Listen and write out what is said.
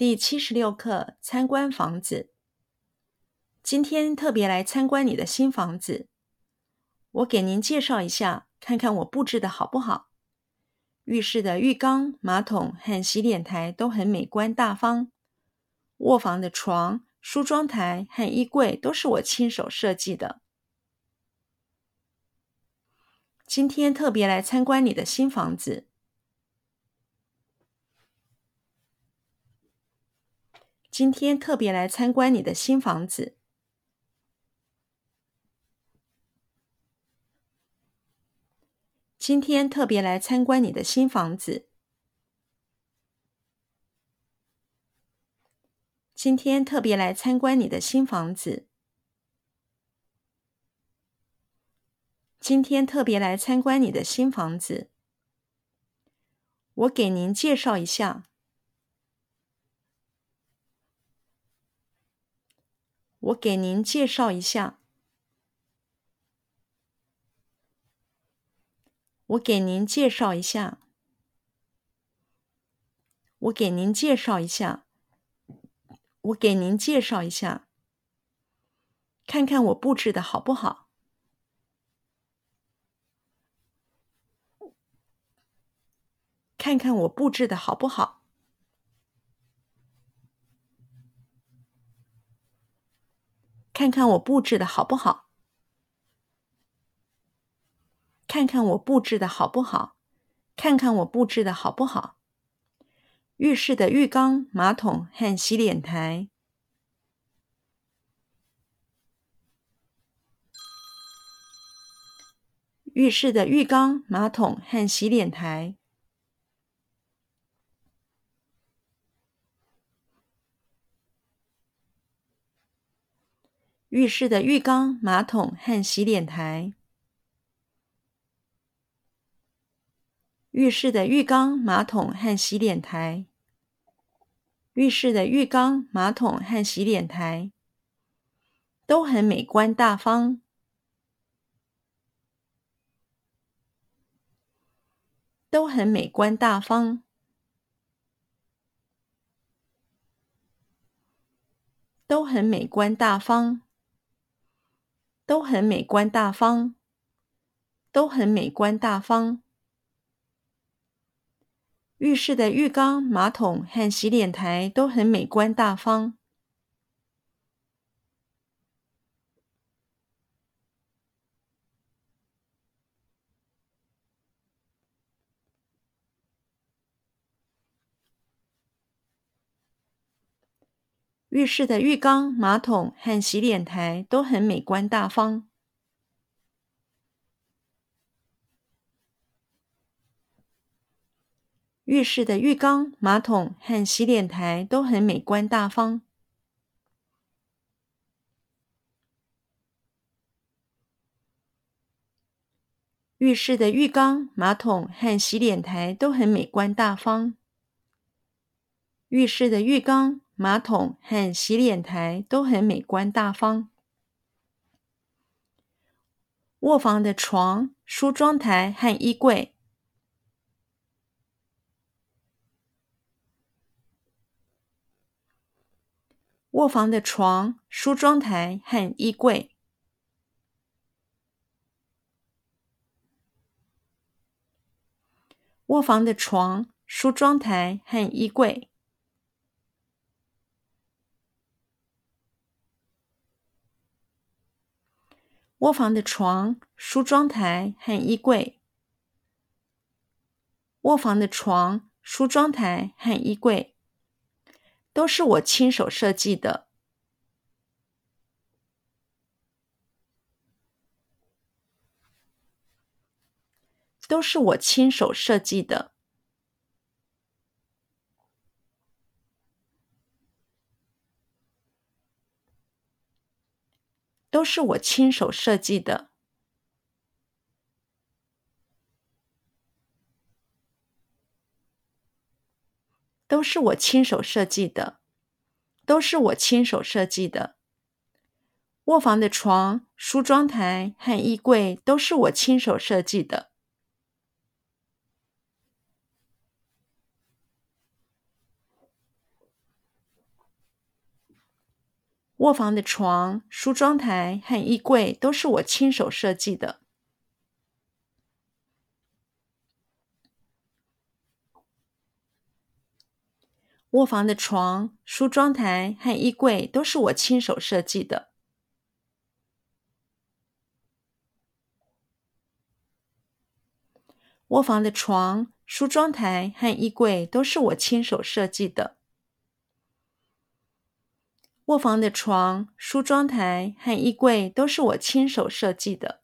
第七十六课：参观房子。今天特别来参观你的新房子，我给您介绍一下，看看我布置的好不好。浴室的浴缸、马桶和洗脸台都很美观大方。卧房的床、梳妆台和衣柜都是我亲手设计的。今天特别来参观你的新房子。今天特别来参观你的新房子。今天特别来参观你的新房子。今天特别来参观你的新房子。今天特别来参观你的新房子。我给您介绍一下。我给您介绍一下。我给您介绍一下。我给您介绍一下。我给您介绍一下。看看我布置的好不好？看看我布置的好不好？看看我布置的好不好？看看我布置的好不好？看看我布置的好不好？浴室的浴缸、马桶和洗脸台。浴室的浴缸、马桶和洗脸台。浴室的浴缸、马桶和洗脸台。浴室的浴缸、马桶和洗脸台。浴室的浴缸、马桶和洗脸台都很美观大方，都很美观大方，都很美观大方。都很美观大方，都很美观大方。浴室的浴缸、马桶和洗脸台都很美观大方。浴室的浴缸、马桶和洗脸台都很美观大方。浴室的浴缸、马桶和洗脸台都很美观大方。浴室的浴缸、马桶和洗脸台都很美观大方。浴室的浴缸。马桶和洗脸台都很美观大方。卧房的床、梳妆台和衣柜。卧房的床、梳妆台和衣柜。卧房的床、梳妆台和衣柜。卧房的床、梳妆台和衣柜。卧房的床、梳妆台和衣柜都是我亲手设计的。都是我亲手设计的。都是我亲手设计的。都是我亲手设计的。都是我亲手设计的。卧房的床、梳妆台和衣柜都是我亲手设计的。卧房的床、梳妆台和衣柜都是我亲手设计的。卧房的床、梳妆台和衣柜都是我亲手设计的。卧房的床、梳妆台和衣柜都是我亲手设计的。卧房的床、梳妆台和衣柜都是我亲手设计的。